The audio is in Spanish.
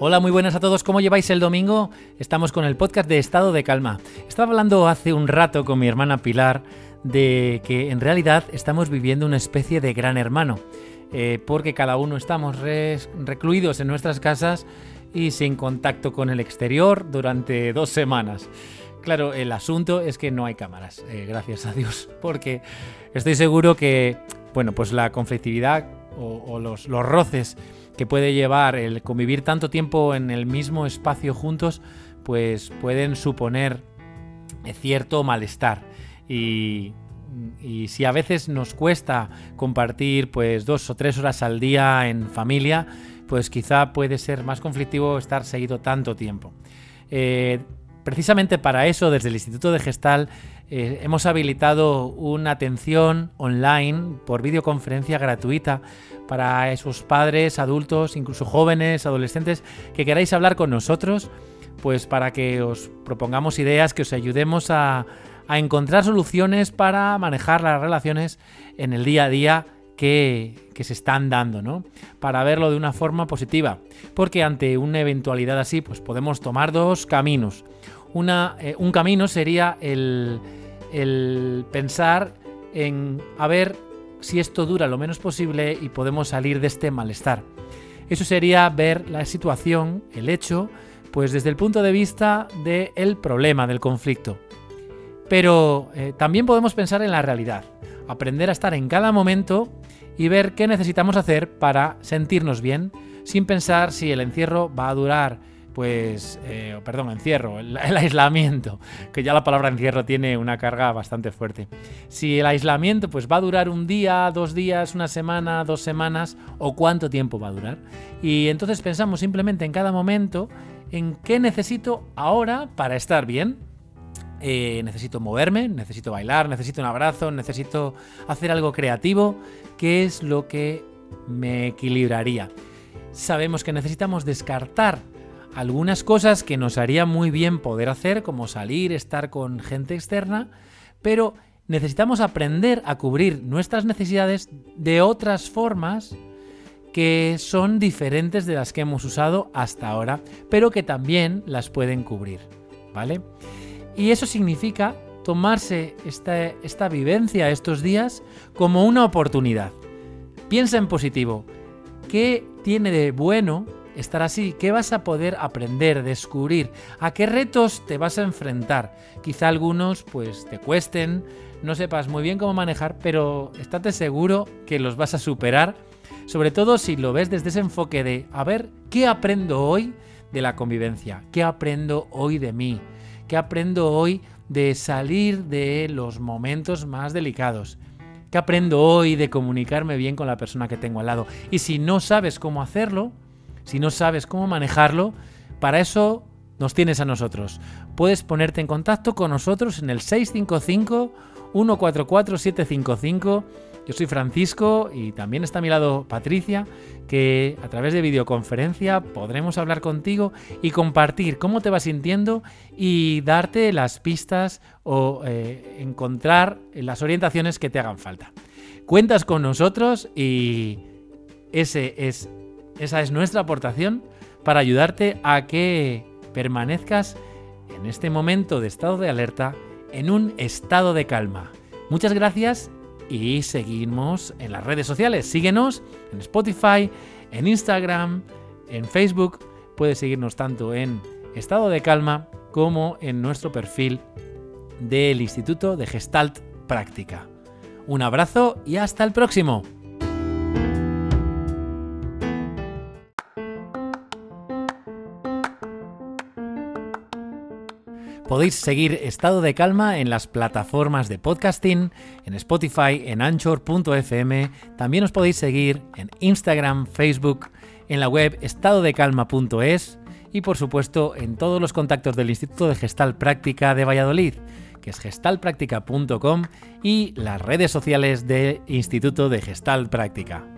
Hola, muy buenas a todos. ¿Cómo lleváis el domingo? Estamos con el podcast de Estado de Calma. Estaba hablando hace un rato con mi hermana Pilar de que en realidad estamos viviendo una especie de gran hermano, eh, porque cada uno estamos recluidos en nuestras casas y sin contacto con el exterior durante dos semanas. Claro, el asunto es que no hay cámaras, eh, gracias a Dios, porque estoy seguro que, bueno, pues la conflictividad o, los, los roces que puede llevar el convivir tanto tiempo en el mismo espacio juntos, pues pueden suponer cierto malestar. Y, si a veces nos cuesta compartir pues dos o tres horas al día en familia, pues quizá puede ser más conflictivo estar seguido tanto tiempo. Eh, precisamente para eso, desde el Instituto de Gestal, eh, hemos habilitado una atención online por videoconferencia gratuita para esos padres, adultos, incluso jóvenes, adolescentes que queráis hablar con nosotros, pues para que os propongamos ideas, que os ayudemos a, encontrar soluciones para manejar las relaciones en el día a día que, se están dando, ¿no? Para verlo de una forma positiva. Porque ante una eventualidad así, pues podemos tomar dos caminos. Eh, un camino sería el, pensar en a ver si esto dura lo menos posible y podemos salir de este malestar. Eso sería ver la situación, el hecho, pues desde el punto de vista del problema, del conflicto. Pero eh, también podemos pensar en la realidad, aprender a estar en cada momento y ver qué necesitamos hacer para sentirnos bien, sin pensar si el encierro va a durar pues, eh, perdón, encierro, el, aislamiento, que ya la palabra encierro tiene una carga bastante fuerte. Si el aislamiento pues va a durar un día, dos días, una semana, dos semanas, o cuánto tiempo va a durar. Y entonces pensamos simplemente en cada momento en qué necesito ahora para estar bien. Eh, necesito moverme, necesito bailar, necesito un abrazo, necesito hacer algo creativo, qué es lo que me equilibraría. Sabemos que necesitamos descartar algunas cosas que nos haría muy bien poder hacer, como salir, estar con gente externa, pero necesitamos aprender a cubrir nuestras necesidades de otras formas que son diferentes de las que hemos usado hasta ahora, pero que también las pueden cubrir, ¿vale? Y eso significa tomarse esta, esta vivencia estos días como una oportunidad. Piensa en positivo. ¿Qué tiene de bueno estar así? ¿Qué vas a poder aprender, descubrir? ¿A qué retos te vas a enfrentar? Quizá algunos pues te cuesten, no sepas muy bien cómo manejar, pero estate seguro que los vas a superar, sobre todo si lo ves desde ese enfoque de, a ver, ¿qué aprendo hoy de la convivencia? ¿Qué aprendo hoy de mí? ¿Qué aprendo hoy de salir de los momentos más delicados? ¿Qué aprendo hoy de comunicarme bien con la persona que tengo al lado? Y si no sabes cómo hacerlo, si no sabes cómo manejarlo, para eso nos tienes a nosotros. Puedes ponerte en contacto con nosotros en el 655 144 755. Yo soy Francisco y también está a mi lado Patricia, que a través de videoconferencia podremos hablar contigo y compartir cómo te vas sintiendo y darte las pistas o eh, encontrar las orientaciones que te hagan falta. Cuentas con nosotros y ese es esa es nuestra aportación para ayudarte a que permanezcas en este momento de estado de alerta en un estado de calma. Muchas gracias y seguimos en las redes sociales. Síguenos en Spotify, en Instagram, en Facebook. Puedes seguirnos tanto en estado de calma como en nuestro perfil del Instituto de Gestalt Práctica. Un abrazo y hasta el próximo. Podéis seguir Estado de Calma en las plataformas de podcasting, en Spotify, en anchor.fm. También os podéis seguir en Instagram, Facebook, en la web estadodecalma.es y por supuesto en todos los contactos del Instituto de Gestal Práctica de Valladolid, que es gestalpráctica.com y las redes sociales del Instituto de Gestal Práctica.